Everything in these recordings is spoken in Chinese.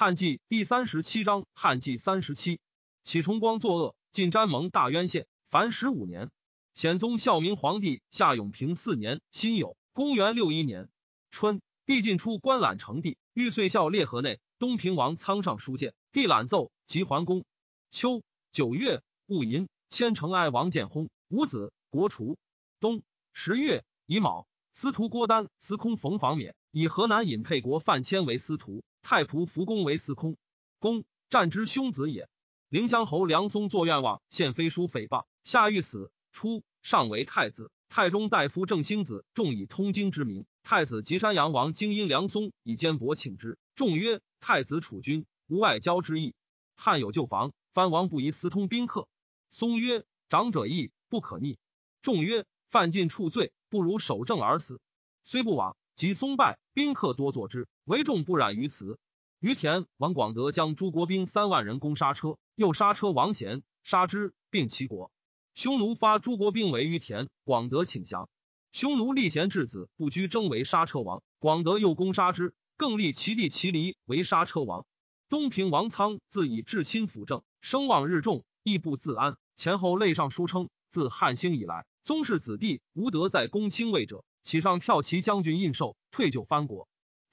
汉纪第三十七章，汉纪三十七，启崇光作恶，进詹蒙大渊县，凡十五年。显宗孝明皇帝夏永平四年辛酉，公元六一年春，帝进出观览成帝，欲岁孝列河内。东平王仓上书见，帝览奏，即桓公。秋九月戊寅，千城哀王建薨，五子，国除。冬十月乙卯，司徒郭丹、司空冯房冕以河南尹沛国范谦为司徒。太仆扶公为司空，公战之兄子也。凌乡侯梁松作愿望，献飞书诽谤，下狱死。初，上为太子。太中大夫郑兴子众以通经之名，太子及山阳王经因梁松以坚薄请之，众曰：太子储君，无外交之意。汉有旧防，藩王不宜私通宾客。松曰：长者义，不可逆。众曰：犯禁处罪，不如守正而死。虽不往。即松败，宾客多作之，为众不染于此。于田王广德将诸国兵三万人攻杀车，又杀车王贤，杀之，并齐国。匈奴发诸国兵围于田，广德请降。匈奴立贤质子不居争为杀车王，广德又攻杀之，更立其弟齐离为杀车王。东平王仓自以至亲辅政，声望日重，亦不自安。前后类上书称，自汉兴以来，宗室子弟无德在公卿位者。启上骠骑将军印绶，退就藩国，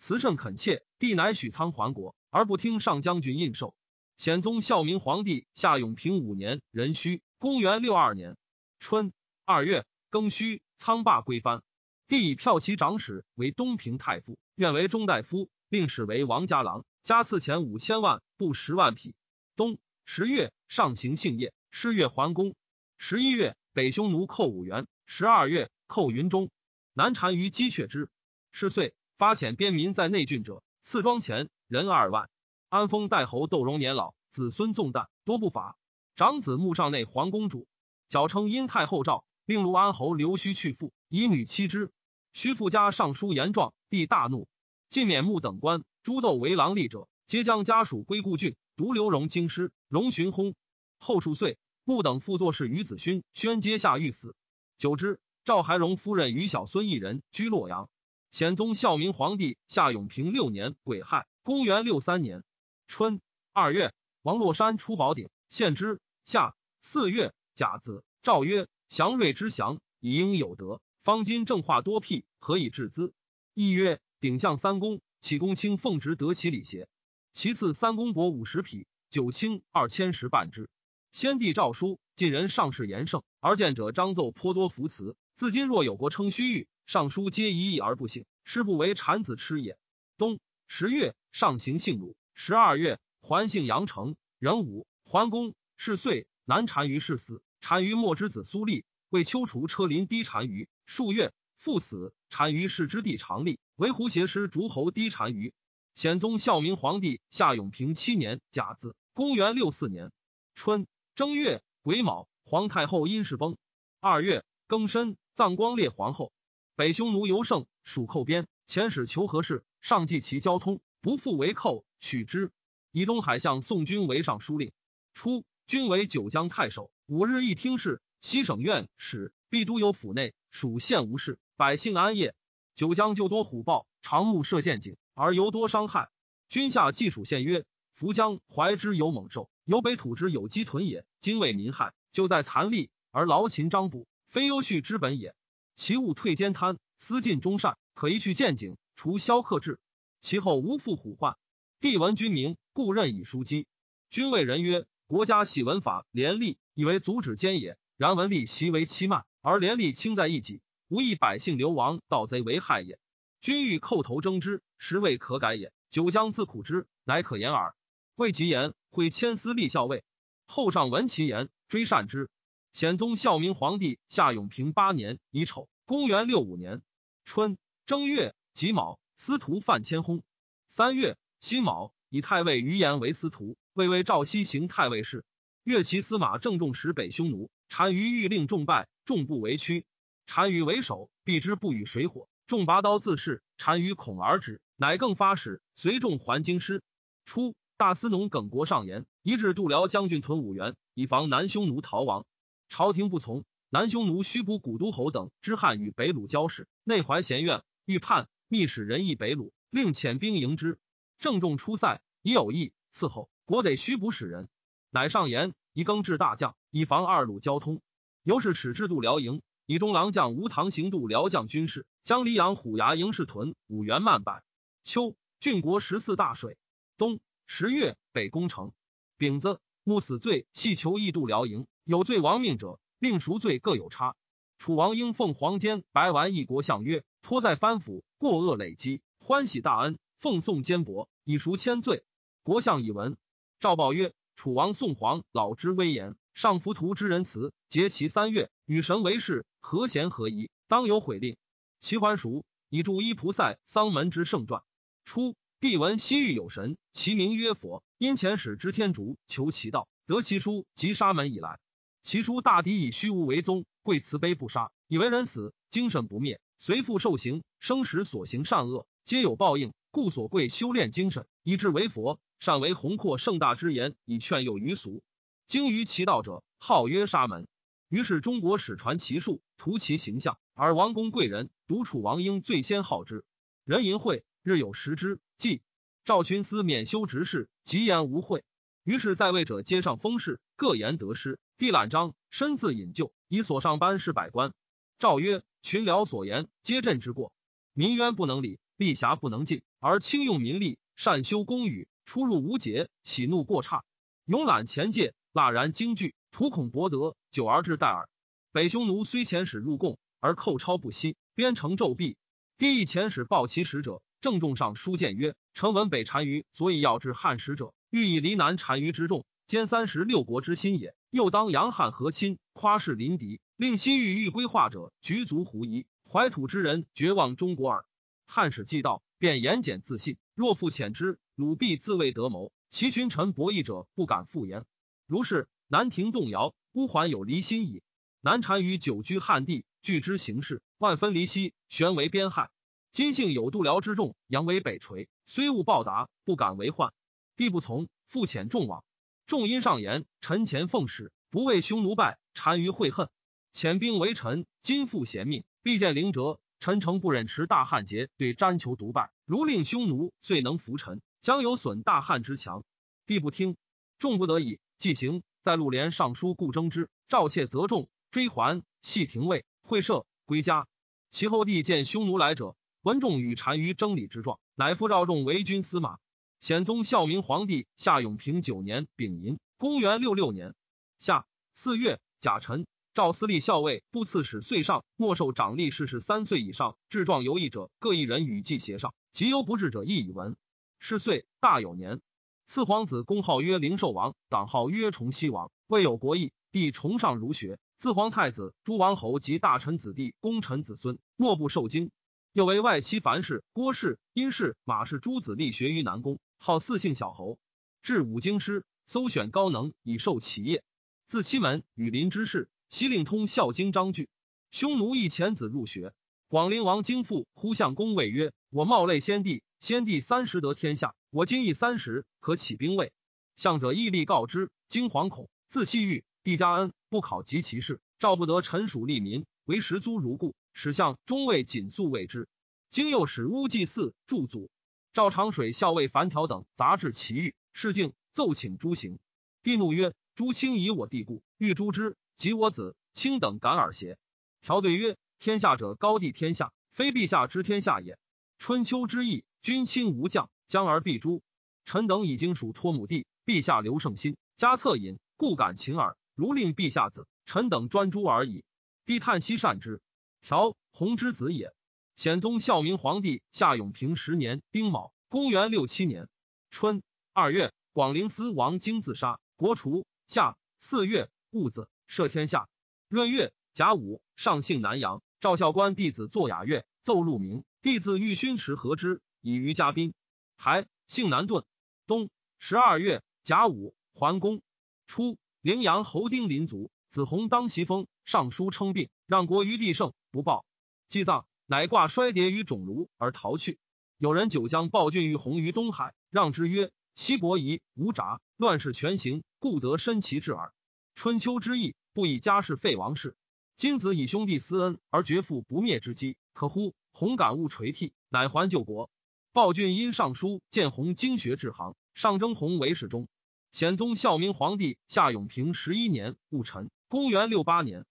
辞甚恳切。帝乃许仓还国，而不听上将军印绶。显宗孝明皇帝夏永平五年壬戌，公元六二年春二月庚戌，仓罢归藩。帝以骠骑长史为东平太傅，愿为中大夫，令使为王家郎，加赐钱五千万，布十万匹。冬十月，上行幸业，失月还宫。十一月，北匈奴寇五原。十二月，寇云中。南单于击却之，是岁发遣边民在内郡者，赐庄钱人二万。安丰代侯窦荣年老，子孙纵诞，多不法。长子穆上内皇公主，矫称殷太后诏，令卢安侯刘须去父，以女妻之。须父家尚书言状，帝大怒，尽免穆等官。诸窦为郎吏者，皆将家属归故郡，独刘荣京师。荣寻薨。后数岁，穆等复作事于子勋，宣阶下狱死。久之。赵还荣夫人与小孙一人居洛阳。显宗孝明皇帝夏永平六年癸亥，公元六三年春二月，王洛山出宝鼎，献之。夏四月甲子，诏曰：祥瑞之祥，以应有德。方今正化多辟，何以致资？亦曰：鼎向三公，启公卿奉职得其礼邪？其次三公帛五十匹，九卿二千石半之。先帝诏书，晋人上士言盛，而见者张奏颇多服辞。自今若有国称虚誉，尚书皆一意而不信，师不为产子痴也。冬十月，上行幸鲁。十二月，还幸阳城。壬午，桓公是岁，南单于是死。单于末之子苏立为丘除车临低单于，数月父死。单于是之弟长立为胡邪师诸侯低单于。显宗孝明皇帝夏永平七年甲子，公元六四年春正月癸卯，皇太后因事崩。二月庚申。葬光烈皇后，北匈奴尤盛，属寇边，遣使求和事，上计其交通，不复为寇，许之。以东海相宋军为尚书令。初，军为九江太守，五日一听事。西省院使必都有府内，属县无事，百姓安业。九江就多虎豹，长木射箭井，而尤多伤害。军下既属县曰：福江怀之有猛兽，由北土之有鸡豚也。今为民害，就在残吏而劳秦张捕。非优恤之本也。其物退奸贪，私尽忠善，可一去见景，除萧克制。其后无复虎患。帝闻君名，故任以书机。君谓人曰：国家喜文法廉吏，以为阻止奸也。然文吏习为欺慢，而廉吏轻在一己，无益百姓流亡，盗贼为害也。君欲叩头争之，实未可改也。久将自苦之，乃可言耳。未及言，会千丝立校尉。后上闻其言，追善之。显宗孝明皇帝夏永平八年乙丑，公元六五年春正月己卯，司徒范谦薨。三月辛卯，以太尉于延为司徒，魏为赵西行太尉事。越骑司马郑重使北匈奴，单于欲令众败，众不为屈。单于为首，避之不与水火，众拔刀自噬。单于恐而止，乃更发使随众还京师。初，大司农耿国上言，一至度辽将军屯五原，以防南匈奴逃亡。朝廷不从，南匈奴须补古都侯等之汉与北虏交使，内怀嫌怨，欲叛，密使人诣北虏，令遣兵迎之。郑重出塞，已有意伺候，国得须补使人。乃上言以更制大将，以防二路交通。由是使制度辽营，以中郎将吴唐行度辽将军事，将黎阳虎牙营士屯五原曼百。秋，郡国十四大水。冬十月，北攻城。丙子，穆死罪系囚异度辽营，有罪亡命者，令赎罪各有差。楚王应奉黄坚白丸一国相曰：托在藩府，过恶累积，欢喜大恩，奉送坚帛，以赎千罪。国相以闻。赵报曰。楚王宋皇老之威严，上浮屠之仁慈，节其三月，与神为誓，和贤合宜，当有悔令。齐桓蜀以著伊菩萨丧门之圣传。初，帝闻西域有神，其名曰佛。因遣使之天竺求其道，得其书，即沙门以来。其书大抵以虚无为宗，贵慈悲不杀，以为人死，精神不灭，随复受刑，生时所行善恶，皆有报应，故所贵修炼精神，以至为佛。善为宏阔盛大之言，以劝诱于俗。精于其道者，号曰沙门。于是中国始传其术，图其形象。而王公贵人，独楚王英最先好之。人淫秽，日有食之。即赵群思免修执事，极言无讳。于是在位者皆上封事，各言得失。帝览章，身自引咎，以所上班事百官。诏曰：群僚所言，皆朕之过。民冤不能理，吏辖不能尽，而轻用民力，善修公语。出入无节，喜怒过差，勇揽前界，蜡然惊惧，图恐博得，久而至待耳。北匈奴虽遣使入贡，而寇超不息，边城骤闭。帝亦遣使报其使者，郑重上书谏曰：臣闻北单于所以要至汉使者，欲以离南单于之众，兼三十六国之心也。又当扬汉和亲，夸世临敌，令西域欲归化者举足狐疑，怀土之人绝望中国耳。汉使既到，便言简自信。若复遣之，鲁必自谓得谋，其群臣博弈者不敢复言。如是，南庭动摇，乌桓有离心矣。南单于久居汉地，据之行事，万分离析，悬为边害。今幸有度辽之众，扬为北垂，虽勿报答，不敢为患。帝不从，复遣众往。众因上言：臣前奉使，不畏匈奴败，单于悔恨，遣兵为臣。今复贤命，必见灵哲。臣诚不忍持大汉节，对詹求独败。如令匈奴遂能服臣，将有损大汉之强。帝不听，众不得已，即行。在陆连上书故征之，赵妾则众追还，系廷尉会赦归家。其后帝见匈奴来者，闻仲与单于争礼之状，乃复召众为军司马。显宗孝明皇帝夏永平九年丙寅，公元六六年夏四月甲辰。赵司隶校尉部刺史岁上莫受长吏事事三岁以上治状有异者各一人与记协上，及犹不至者亦以闻。是岁大有年，次皇子公号曰灵寿王，党号曰崇熙王，未有国义，帝崇尚儒学。自皇太子、诸王侯及大臣子弟、功臣子孙，莫不受经。又为外戚樊氏、郭氏、殷氏、马氏诸子力学于南宫，号四姓小侯，至五经师，搜选高能以受其业。自西门羽林之士。西令通孝经章句，匈奴一遣子入学。广陵王京父呼相公谓曰：“我冒类先帝，先帝三十得天下，我今亦三十，可起兵卫。”相者毅力告之，惊惶恐，自西域。帝加恩，不考及其事，赵不得臣属利民，为食租如故。使相中尉谨肃谓之。经又使乌祭祀祝祖，赵长水校尉樊条等杂至其狱，示敬奏请诛刑。帝怒曰：“诸卿以我弟故，欲诛之。”及我子卿等敢尔邪？条对曰：天下者高帝天下，非陛下知天下也。春秋之意，君卿无将，将而必诛。臣等已经属托母弟，陛下留圣心，加策饮，故敢请耳。如令陛下子，臣等专诛而已。帝叹息善之。条弘之子也。显宗孝明皇帝夏永平十年丁卯，公元六七年春二月，广陵司王经自杀，国除。夏四月戊子。赦天下，闰月甲午，上幸南阳。赵孝官弟子作雅乐，奏鹿鸣。弟子欲勋持和之，以于嘉宾。还姓南顿。冬十二月甲午，桓公。初，陵阳侯丁临卒，子弘当袭封，尚书称病，让国于帝盛，不报。祭葬，乃挂衰牒于冢庐而逃去。有人九江暴郡于弘于东海，让之曰：“西伯夷无札，乱世全行，故得身其志耳。”春秋之意，不以家事废王室。今子以兄弟私恩而绝父不灭之机，可乎？弘感悟垂涕，乃还救国。暴郡因尚书见弘经学治行，上征弘为侍中。显宗孝明皇帝夏永平十一年戊辰，公元六八年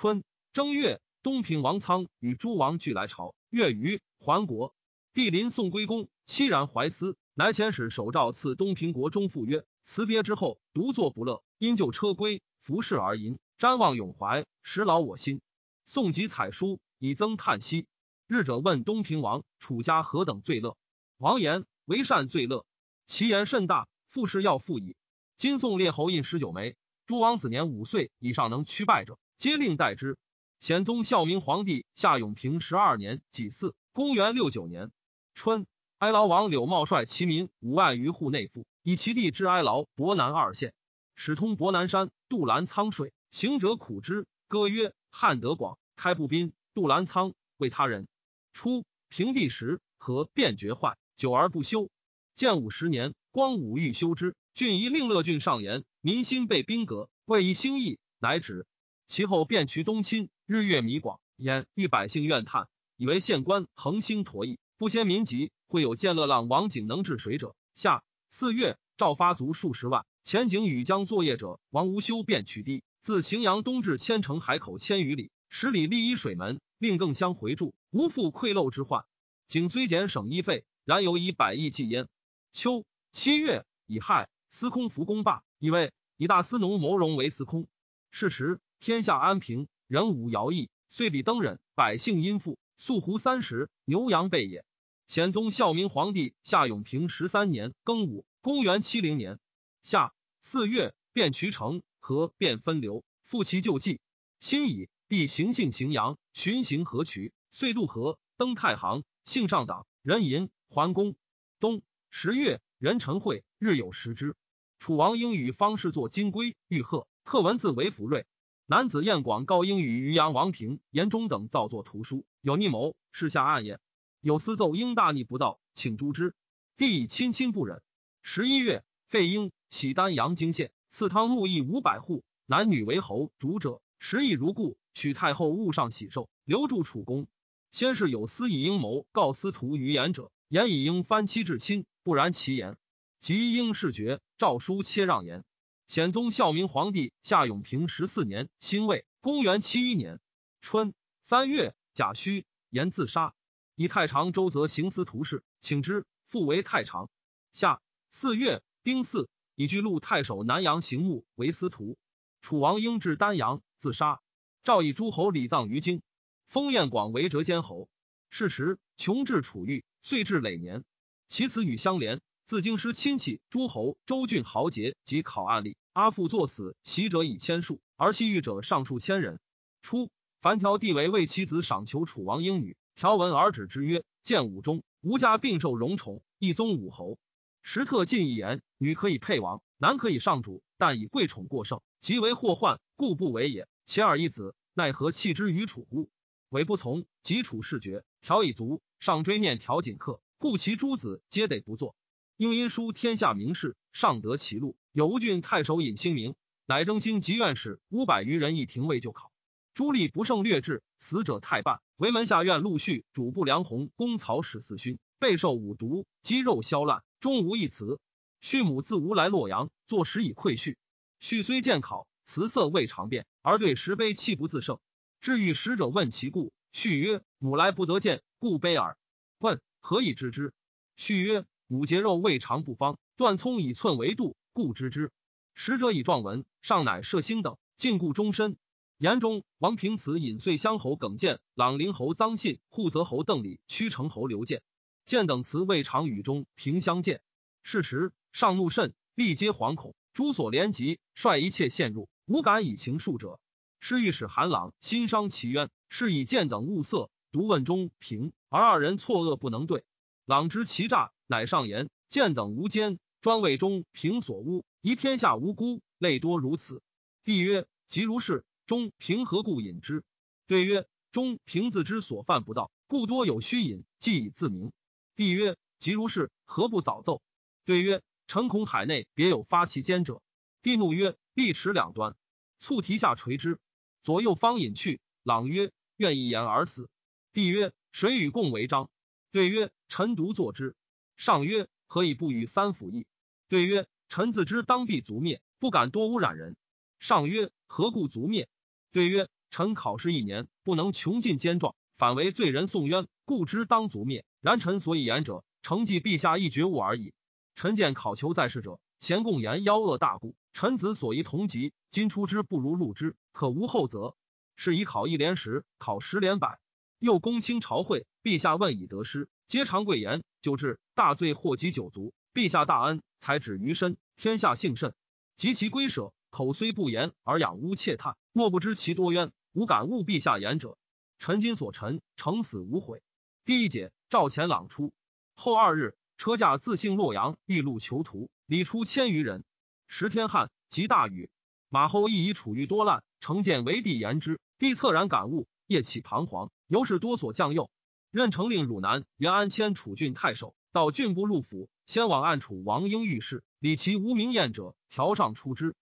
春正月，东平王苍与诸王俱来朝。月余还国，帝临宋归公，凄然怀思，乃遣使手诏赐东平国中父曰：“辞别之后，独坐不乐，因就车归，服侍而吟，瞻望永怀，实劳我心。”宋及采书以增叹息。日者问东平王：“楚家何等最乐？”王言：“为善最乐。”其言甚大，复事要复矣。今宋列侯印十九枚，诸王子年五岁以上能屈拜者，皆令代之。显宗孝明皇帝夏永平十二年己巳，公元六九年春，哀牢王柳茂率其民五万余户内附，以其地之哀牢、博南二县，使通博南山、渡兰沧水，行者苦之。歌曰：“汉德广，开步兵，渡兰沧，为他人。”初，平地时和变绝坏，久而不修。建武十年，光武欲修之。郡夷令乐郡上言，民心被兵革，为以兴义，乃止。其后便渠东侵，日月弥广，焉遇百姓怨叹，以为县官恒兴陀役，不先民疾。会有见乐浪王景能治水者。夏四月，赵发卒数十万。前景与将作业者，王无修便取堤，自荥阳东至千城海口千余里，十里立一水门，令更相回注，无复溃漏之患。景虽减省医费，然犹以百亿计焉。秋七月，乙亥。司空伏公罢，以为以大司农谋荣为司空。是时天下安平，人无徭役，遂比登忍，百姓殷富，粟胡三十，牛羊备也。显宗孝明皇帝夏永平十三年庚午，公元七零年夏四月，便渠成河，便分流，复其旧迹。辛乙，帝行幸荥阳，巡行河渠，遂渡河，登太行，幸上党，人吟桓公。冬十月，壬辰会，日有食之。楚王应与方士作金龟、玉鹤，刻文字为福瑞。男子燕广告应与渔阳王平、严忠等造作图书，有逆谋，事下暗也。有私奏应大逆不道，请诛之。帝以亲亲不忍。十一月，废婴，徙丹阳京县，赐汤沐邑五百户，男女为侯主者，食邑如故。许太后勿上喜寿，留住楚公。先是有司以阴谋告司徒于言者，言以应翻妻至亲，不然其言。即应事决，诏书切让言。显宗孝明皇帝夏永平十四年辛未，公元七一年春三月甲戌，言自杀。以太常周则行司徒事，请之，复为太常。夏四月丁巳，以居禄太守南阳行墓为司徒。楚王应至丹阳，自杀。诏以诸侯礼葬于京，封彦广为折监侯。是时穷至楚狱，遂至累年。其子与相连。自京师亲戚诸侯周郡豪杰及考案例，阿父作死，袭者以千数，而西域者上数千人。初，樊条帝为为其子赏求楚王英女，条文而止之曰：“建武中，吾家并受荣宠，一宗武侯。时特进一言，女可以配王，男可以上主，但以贵宠过盛，即为祸患，故不为也。且尔一子，奈何弃之于楚乎？韦不从，即楚事绝，条以足，上追念条锦客，故其诸子皆得不作。”应因书天下名士，上得其禄。有吴郡太守尹兴明，乃征兴及院士五百余人，一廷尉就考。朱立不胜略至，死者太半。为门下院陆续主簿梁鸿公曹史四勋，备受五毒，肌肉消烂，终无一词。畜母自吴来洛阳，坐食以馈恤。恤虽见考，辞色未尝变，而对石碑泣不自胜。至遇使者问其故，续曰：“母来不得见，故悲耳。”问何以知之？续曰。五节肉未尝不方，断葱以寸为度，故知之。使者以状文，上乃设星等，禁锢终身。言中，王平慈引遂乡侯耿建、朗陵侯臧信、护泽侯邓礼、屈城侯刘建、建等辞未尝与中平相见。是时，上怒甚，力皆惶恐，诸所连及，率一切陷入，无敢以情述者。是御史韩朗心伤其冤，是以建等物色，独问中平，而二人错愕不能对。朗知其诈。乃上言见等无奸，专为中平所污，疑天下无辜，类多如此。帝曰：即如是。中平何故引之？对曰：中平自知所犯不道，故多有虚隐，既以自明。帝曰：即如是，何不早奏？对曰：臣恐海内别有发其奸者。帝怒曰：必持两端，促提下垂之。左右方引去。朗曰：愿一言而死。帝曰：谁与共为章？对曰：臣独作之。上曰：何以不与三辅议？对曰：“臣自知当必族灭，不敢多污染人。”上曰：“何故族灭？”对曰：“臣考试一年，不能穷尽奸状，反为罪人送冤，故知当族灭。然臣所以言者，承继陛下一觉悟而已。臣见考求在世者，咸共言妖恶大故。臣子所宜同疾，今出之不如入之，可无后则。是以考一连十，考十连百。又公卿朝会，陛下问以得失，皆常贵言。久至大罪祸及九族，陛下大恩，才止于身，天下幸甚。及其归舍，口虽不言，而仰污窃叹，莫不知其多冤。无敢误陛下言者，臣今所陈，诚死无悔。第一节，赵钱朗出后二日，车驾自幸洛阳，欲路囚徒，里出千余人。时天旱，及大雨。马后亦以处于多难，成见为帝言之，帝恻然感悟，夜起彷徨，由是多所降右。任城令汝南元安迁楚郡太守，到郡部入府，先往暗处王英御史，理其无名验者，条上出之。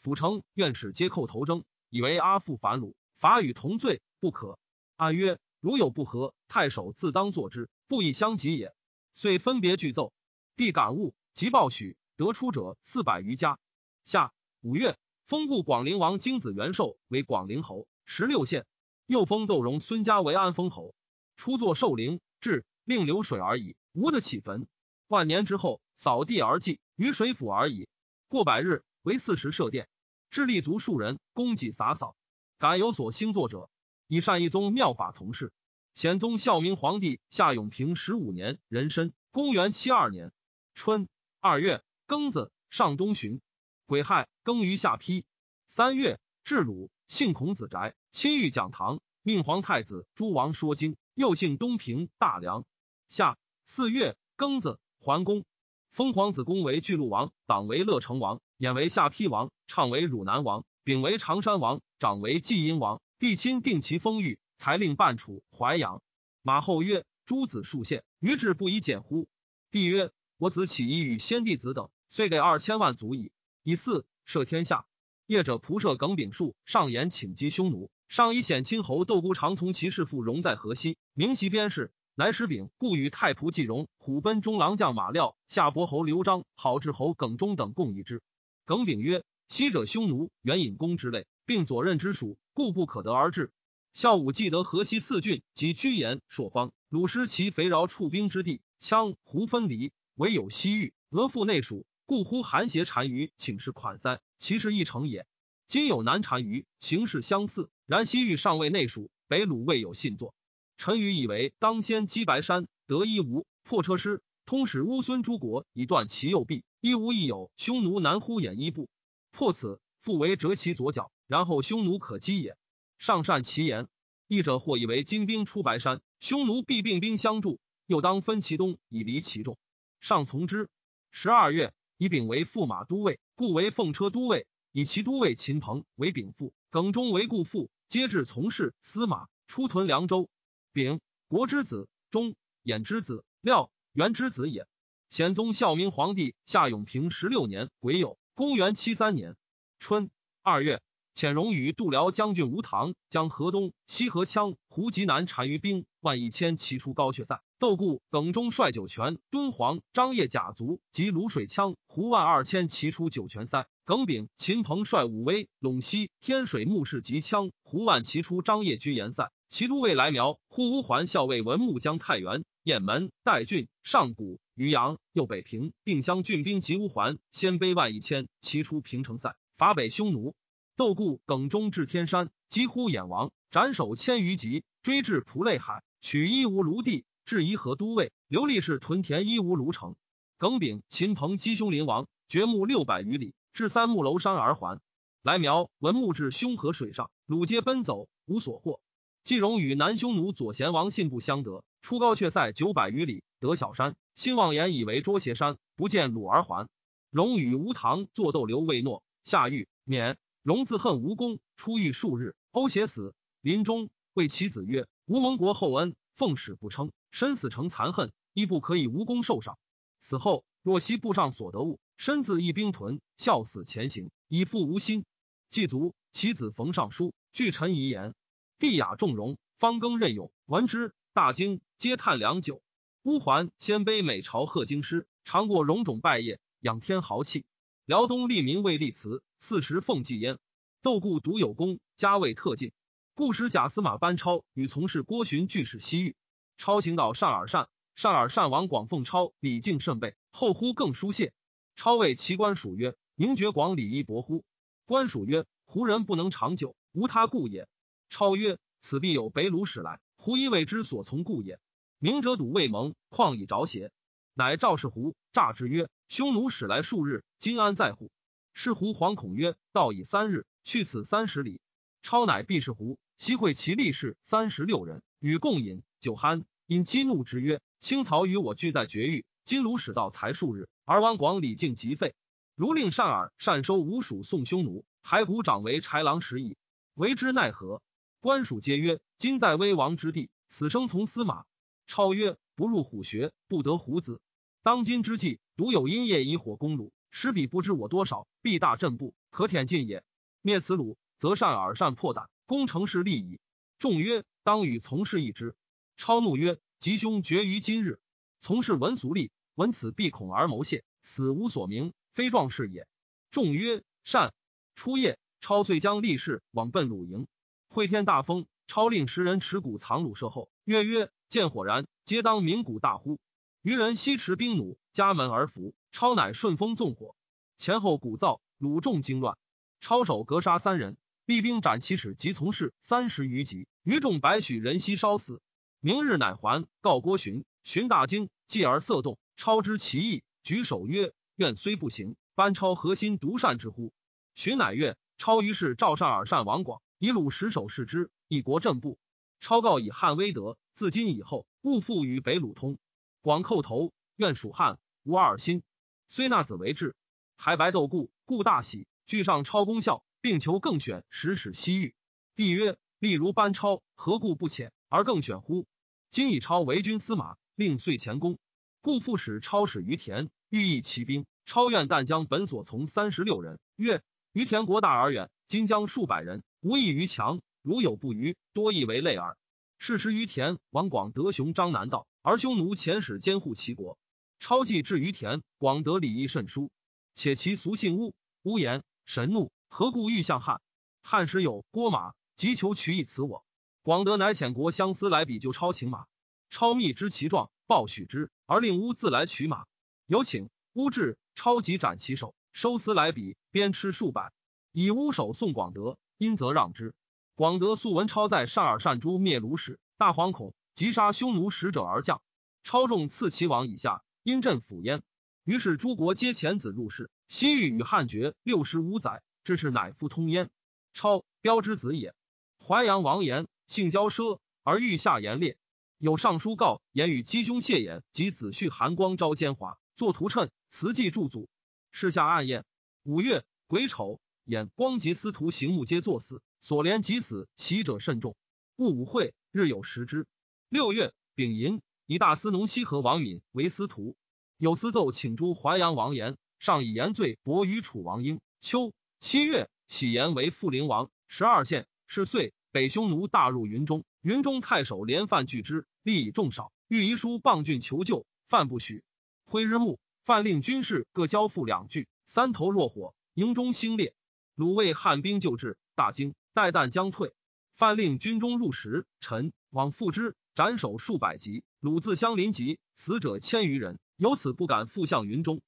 府城院使皆叩头争，以为阿父反鲁，法与同罪，不可。按曰：如有不和，太守自当作之，不以相及也。遂分别具奏。帝感悟，即报许，得出者四百余家。下五月，封故广陵王京子元寿为广陵侯，十六县。又封窦荣孙家为安封侯。初作寿陵，至令流水而已，无得起坟。万年之后，扫地而祭，于水府而已。过百日，为四时设殿，至立足数人，供给洒扫。敢有所兴作者，以善一宗妙法从事。显宗孝明皇帝夏永平十五年壬申，公元七二年春二月庚子，上东巡，癸亥，庚于下邳。三月，至鲁，姓孔子宅，亲御讲堂，命皇太子诸王说经。又姓东平、大梁。夏四月庚子，桓公封皇子公为巨鹿王，党为乐成王，衍为下邳王，畅为汝南王，丙为常山王，长为济阴王。帝亲定其封域。才令半楚淮阳。马后曰：“诸子数县，余志不以简乎？”帝曰：“我子起义与先帝子等，遂给二千万足矣。以四摄天下。”业者仆射耿炳树上言请击匈奴，上以显亲侯窦孤常从其事父荣在河西，明其边事，乃使丙故与太仆季荣、虎贲中郎将马廖、夏伯侯刘璋、郝志侯耿忠等共议之。耿炳曰：“昔者匈奴援引公之类，并左任之属，故不可得而治。”孝武既得河西四郡及居延、朔方，鲁失其肥饶处兵之地，羌胡分离，唯有西域，俄复内属，故呼韩邪单于，请示款塞，其事一成也。今有南单于，形势相似，然西域尚未内属，北鲁未有信作。陈余以为当先击白山，得一无破车师，通使乌孙诸国，以断其右臂。一无亦有匈奴南呼衍一部，破此，复为折其左脚，然后匈奴可击也。上善其言，译者或以为金兵出白山，匈奴必并兵相助，又当分其东以离其众。上从之。十二月，以丙为驸马都尉，故为奉车都尉；以其都尉秦鹏为丙父，耿忠为故父，皆至从事司马，出屯凉州。丙，国之子，忠，衍之子，廖，元之子也。显宗孝明皇帝夏永平十六年癸酉，公元七三年春二月。遣荣与度辽将军吴唐将河东、西河羌、胡吉南单于兵万一千骑出高阙塞。窦固、耿忠率酒泉、敦煌、张掖甲卒及卤水羌、胡万二千骑出酒泉塞。耿炳、秦鹏率武威、陇西、天水牧氏及羌、胡万骑出张掖居延塞。其都尉来苗、护乌桓校尉文穆将太原、雁门、代郡、上谷、渔阳、右北平、定襄郡兵及乌桓，鲜卑万一千骑出平城塞，伐北匈奴。窦固、耿忠至天山，几乎眼亡，斩首千余级，追至蒲类海，取伊吾卢地，至伊河都尉，刘立氏屯田伊吾卢城。耿炳、秦鹏击匈临王，掘墓六百余里，至三木楼山而还。来苗闻木至凶河水上，鲁皆奔走，无所获。季荣与南匈奴左贤王信不相得，出高阙塞九百余里，得小山，兴望言以为捉邪山，不见鲁而还。荣与吴唐作斗刘未诺，下狱免。荣自恨无功，出狱数日，呕血死。临终谓其子曰：“吴蒙国厚恩，奉使不称，身死成残恨，亦不可以无功受赏。死后若惜部上所得物，身自一兵屯，孝死前行，以复无心。祭卒，其子冯尚书据臣遗言，帝雅重容，方更任用，闻之大惊，皆叹良久。乌桓鲜卑每朝贺京师，常过戎种拜谒，仰天豪气。辽东立民魏立祠，四时奉祭焉。窦固独有功，家位特进。故使贾司马班超与从事郭循俱使西域。超行到善尔善，善尔善王广奉超礼敬甚备，后呼更书谢。超谓其官属曰：“宁觉广礼仪薄乎？”官属曰：“胡人不能长久，无他故也。”超曰：“此必有北虏使来，胡以为之所从故也。明者睹未蒙，况以着邪？”乃赵氏胡诈之曰：“匈奴使来数日，今安在乎？”是胡惶恐曰：“道已三日。”去此三十里，超乃避是胡，悉会其力士三十六人，与共饮酒酣。因激怒之曰：“青曹与我俱在绝域，今卢使道才数日，而王广礼敬即废。如令善耳善收吴蜀，送匈奴，骸骨长为豺狼食矣。为之奈何？”官属皆曰：“今在危亡之地，此生从司马。”超曰：“不入虎穴，不得虎子。当今之计，独有阴夜以火攻鲁，使彼不知我多少，必大震怖，可舔尽也。”灭此鲁，则善耳善破胆，攻城是利矣。众曰：“当与从事一之。”超怒曰：“吉凶决于今日。从事闻俗利，闻此必恐而谋泄，死无所名，非壮士也。”众曰：“善。”初夜，超遂将力士往奔鲁营。会天大风，超令十人持鼓藏鲁舍后，曰：“曰见火燃，皆当鸣鼓大呼。”余人西持兵弩，家门而伏。超乃顺风纵火，前后鼓噪，鲁众惊乱。超手格杀三人，厉兵斩七尺，及从事三十余级，余众百许人悉烧死。明日乃还告郭循，循大惊，继而色动。超知其意，举手曰：“愿虽不行，班超何心独善之乎？”循乃曰：“超于是赵善而善王广，以鲁十首视之，一国震怖。超告以汉威德，自今以后，勿复与北鲁通。广叩头，愿属汉，无二心。虽纳子为质，还白斗固，故大喜。”具上超功效，并求更选使使西域。帝曰：“例如班超，何故不遣而更选乎？今以超为军司马，令遂前功，故复使超使于田，欲议其兵。超愿但将本所从三十六人。曰：于田国大而远，今将数百人，无异于强。如有不虞，多亦为累耳。是时于田王广德雄张南道，而匈奴遣使监护齐国。超既至于田，广德礼义甚殊，且其俗姓巫，巫言。”神怒，何故欲向汉？汉时有郭马，急求取以辞我。广德乃遣国相思来比就超请马。超密知其状，报许之，而令乌自来取马。有请乌至，超即斩其手，收思来比，鞭笞数百，以乌首送广德，因则让之。广德素闻超在善尔善诛灭卢使，大惶恐，急杀匈奴使者而降。超众赐其王以下，因镇抚焉。于是诸国皆遣子入室。西域与汉绝六十五载，至是乃复通焉。超标之子也。淮阳王延性骄奢，而欲下言烈。有上书告言与姬兄谢衍及子婿韩光昭奸猾，作图谶，辞祭祝祖。事下暗宴。五月癸丑，衍光及司徒行墓皆作死，所连及死，喜者甚众。戊午会，日有食之。六月丙寅，以大司农西河王敏为司徒。有司奏请诛淮阳王延。上以言罪薄于楚王英。秋七月，启言为富陵王，十二县。是岁，北匈奴大入云中，云中太守连犯拒之，力以众少，欲遗书傍郡求救，范不许。挥日暮，范令军士各交付两具，三头若火，营中兴烈。鲁卫汉兵救至，大惊，待旦将退。范令军中入时，臣往复之，斩首数百级。鲁自相邻集，死者千余人，由此不敢复向云中。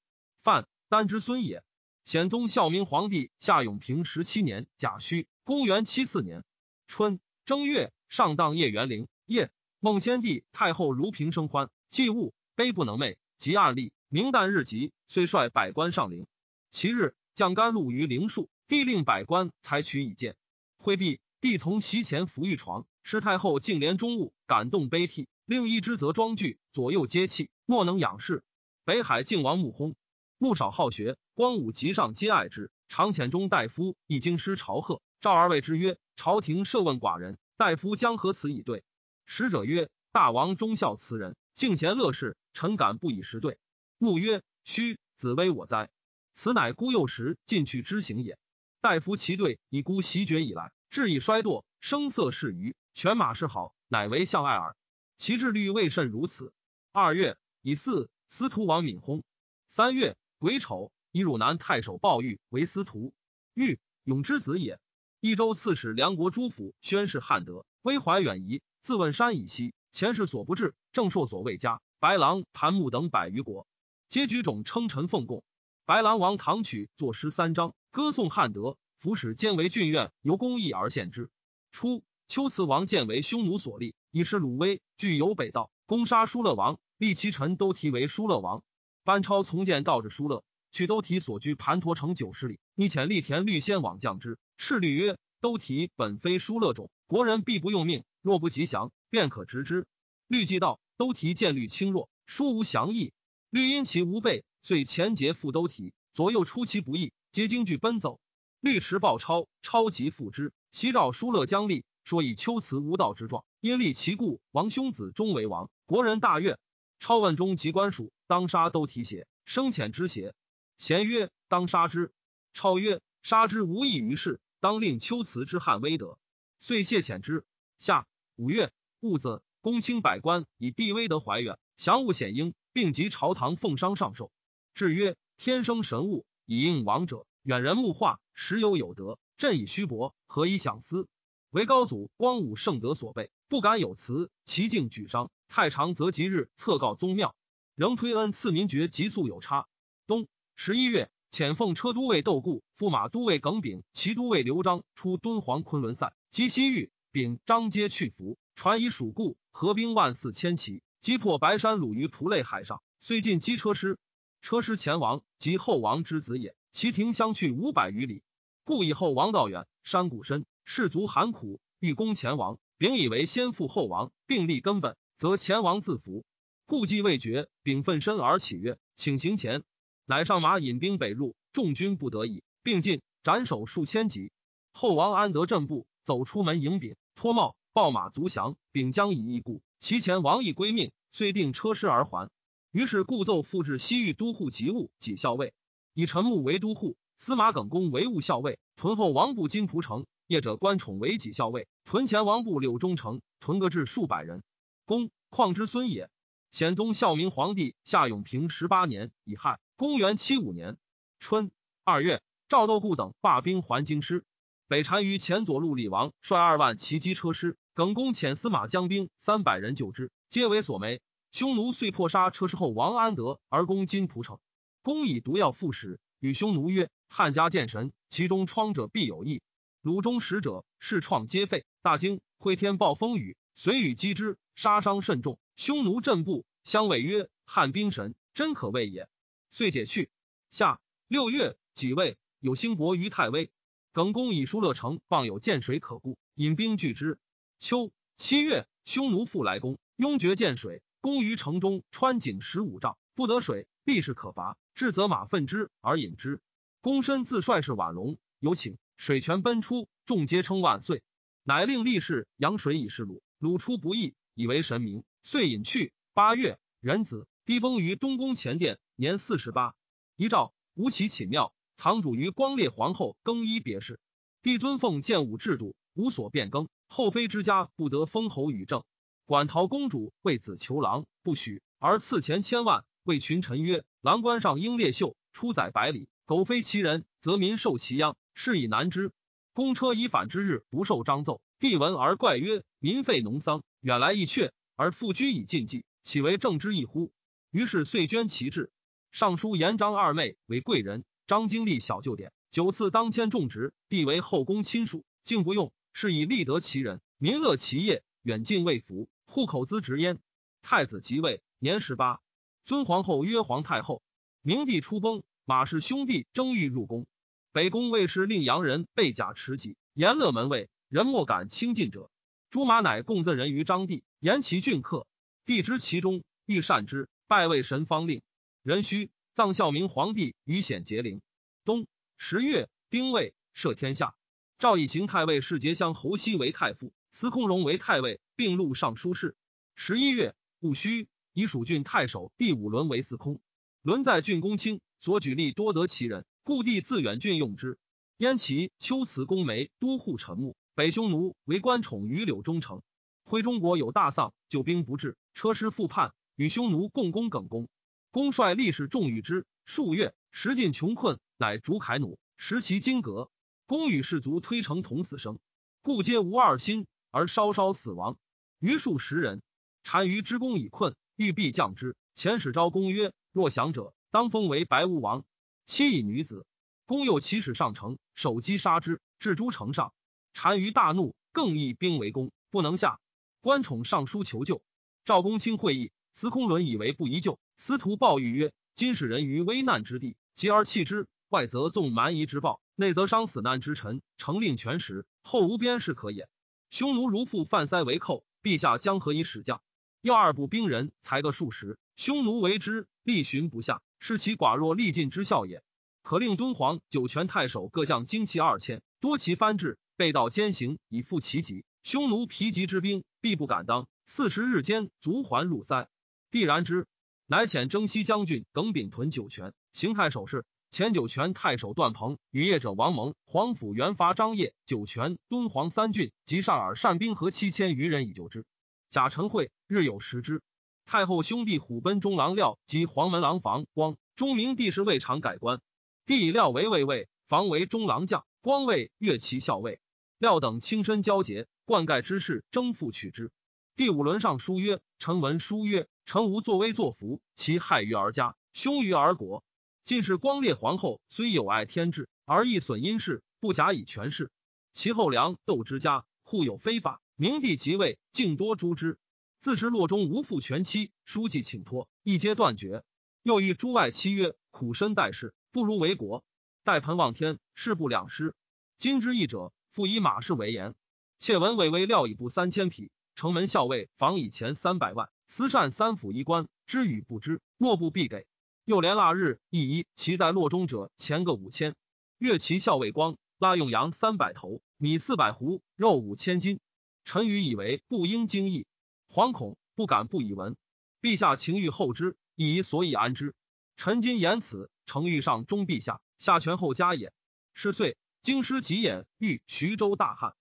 范。丹之孙也。显宗孝明皇帝夏永平十七年甲戌，公元七四年春正月，上当夜元陵。夜，孟先帝太后如平生欢，祭物悲不能寐，即暗立。明旦日吉，遂率百官上陵。其日，将甘露于陵树，帝令百官采取以见。会毕，帝从席前扶御床，师太后竟连中物，感动悲涕，令一之则庄具，左右皆泣，莫能仰视。北海靖王穆薨。穆少好学，光武及上皆爱之。常遣中大夫一京师朝贺，召而谓之曰：“朝廷设问寡人，大夫将何辞以对？”使者曰：“大王忠孝慈人，敬贤乐士，臣敢不以实对。”穆曰：“须子威我哉！此乃孤幼时进去之行也。大夫其对以孤袭爵以来，志以衰堕，声色是愚，犬马是好，乃为相爱耳。其志虑未甚如此。”二月，以四司徒王敏薨。三月。癸丑，以汝南太守鲍玉为司徒。玉，永之子也。益州刺史梁国诸府宣示汉德，威怀远夷，自问山以西，前世所不至，正受所未加。白狼、檀木等百余国，皆举种称臣奉贡。白狼王唐曲作诗三章，歌颂汉德。府使兼为郡院，由公义而献之。初，秋辞王建为匈奴所立，以示鲁威，据由北道，攻杀疏勒王，立其臣都提为疏勒王。班超从谏道至疏勒，去都提所居盘陀城九十里，逆遣立田律先往降之。敕律曰：都提本非疏勒种，国人必不用命，若不吉祥，便可执之。律既道，都提见律轻弱，殊无降意。律因其无备，遂前节复都提，左右出其不意，皆惊惧奔走。律持报超，超即复之。西诏疏勒将立，说以秋辞无道之状，因立其故，王兄子终为王。国人大悦。超问中及官属，当杀都提携？生遣之邪？贤曰：当杀之。超曰：杀之无益于事，当令秋辞之汉威德。遂谢遣之。下五月戊子，公卿百官，以帝威德怀远，降物显英，并及朝堂奉商上寿。至曰：天生神物，以应王者。远人木化，时有有德。朕以虚薄，何以想思？为高祖光武圣德所备，不敢有辞。其境举商，太常则吉日策告宗庙，仍推恩赐民爵，急速有差。冬十一月，遣奉车都尉窦固、驸马都尉耿炳、骑都尉刘璋出敦煌昆仑塞，及西域，秉张皆去服，传以蜀固，合兵万四千骑，击破白山鲁于蒲类海上，遂进击车师。车师前王及后王之子也。其庭相去五百余里，故以后王道远，山谷深，士卒寒苦，欲攻前王。丙以为先父后王并立根本，则前王自服。故计未决，丙奋身而起曰：“请行前。”乃上马引兵北入，众军不得已，并进斩首数千级。后王安得阵步，走出门迎丙，脱帽抱马足降。丙将以义故，其前王亦归命，遂定车师而还。于是故奏复置西域都护及务己校尉。以陈穆为都护，司马耿恭为务校尉，屯后王部金蒲城，业者官宠为己校尉，屯前王部柳中城，屯各至数百人。公况之孙也。显宗孝明皇帝夏永平十八年乙亥，公元七五年春二月，赵窦固等罢兵还京师。北单于前左路李王率二万骑击车师，耿恭遣司马将兵三百人救之，皆为所没。匈奴遂破杀车师后王安德，而攻金蒲城。公以毒药复使，与匈奴曰：“汉家见神，其中疮者必有异。鲁中使者，视创皆废。大惊，会天暴风雨，随雨击之，杀伤甚重。匈奴震怖，相谓曰：‘汉兵神，真可畏也。’遂解去。夏六月己未，有兴伯于太微。耿公以疏勒城傍有见水可固，引兵拒之。秋七月，匈奴复来攻，拥绝见水，攻于城中，穿井十五丈，不得水，必是可伐。至则马奋之而引之，公身自率是宛龙，有请水泉奔出，众皆称万岁。乃令力士扬水以示鲁，鲁出不义，以为神明，遂引去。八月，壬子，低崩于东宫前殿，年四十八。遗诏吴起寝庙，藏主于光烈皇后更衣别室。帝尊奉建武制度，无所变更。后妃之家不得封侯与政。馆陶公主为子求郎，不许，而赐钱千万。谓群臣曰：“郎官上应列秀，出宰百里，苟非其人，则民受其殃，是以难之。公车以反之日，不受章奏。帝闻而怪曰：‘民废农桑，远来易阙，而复居以禁忌，岂为政之一乎？’于是遂捐其志。尚书言张二妹为贵人，张经历小旧典，九次当迁种植。帝为后宫亲属，竟不用，是以立得其人，民乐其业，远近未服，户口资直焉。太子即位，年十八。尊皇后曰皇太后。明帝初崩，马氏兄弟争欲入宫。北宫卫士令洋人被甲持戟，严乐门卫，人莫敢轻近者。朱马乃共赠人于张帝，言其俊客。帝知其中，欲善之，拜为神方令。壬戌，葬孝明皇帝于显节陵。冬十月，丁未，赦天下。赵以行太尉世杰相侯熙为太傅，司空荣为太尉，并录尚书事。十一月戊戌。以蜀郡太守第五轮为司空，轮在郡公卿，所举吏多得其人，故地自远郡用之。燕齐秋辞公梅都护陈穆，北匈奴为官宠于柳中城。徽中国有大丧，救兵不至，车师复叛，与匈奴共攻耿恭。公率力士众与之，数月，食尽穷困，乃逐凯弩，食其金革。公与士卒推城同死生，故皆无二心，而稍稍死亡。余数十人，单于之功已困，欲必降之。遣使招公曰：“若降者，当封为白乌王。”妻以女子。公又起使上城，手击杀之，至诸城上。单于大怒，更议兵为攻，不能下。官宠上书求救。赵公卿会议，司空伦以为不宜救。司徒报谕曰：“今使人于危难之地，急而弃之，外则纵蛮夷之暴。”内则伤死难之臣，成令全时，后无边事可也。匈奴如复犯塞为寇，陛下将何以使将？要二部兵人，才个数十，匈奴为之，力寻不下，是其寡弱力尽之效也。可令敦煌、酒泉太守各将精骑二千，多其番至，背道兼行，以复其急。匈奴疲极之兵，必不敢当。四十日间，足还入塞。必然之，乃遣征西将军耿炳屯酒泉，行太守事。前酒泉太守段鹏与业者王蒙、皇甫元伐张掖、酒泉、敦煌三郡及上尔善兵合七千余人以救之。贾承惠日有食之。太后兄弟虎贲中郎廖及黄门郎房光，中明帝时未尝改官。帝以廖为卫尉，房为中郎将，光为乐骑校尉。廖等亲身交结，灌溉之事，征复取之。第五轮上书曰：“臣闻书曰，臣无作威作福，其害于而家，凶于而国。”晋是光烈皇后，虽有爱天志，而亦损阴氏，不假以权势。其后梁窦之家，互有非法。明帝即位，竟多诛之。自知洛中无复全妻，书记请托，一皆断绝。又欲诸外妻曰：“苦身待世，不如为国。待盆望天，事不两失。今之义者，复以马氏为言。窃闻魏威料以布三千匹，城门校尉防以前三百万，私善三府一官，知与不知，莫不必给。”又连腊日一一，其在洛中者前个五千。乐其校尉光腊用羊三百头，米四百斛，肉五千斤。臣愚以为不应惊异，惶恐不敢不以闻。陛下情欲后之，以所以安之。臣今言此，诚欲上忠陛下，下权后加也。是岁，京师急眼遇徐州大旱。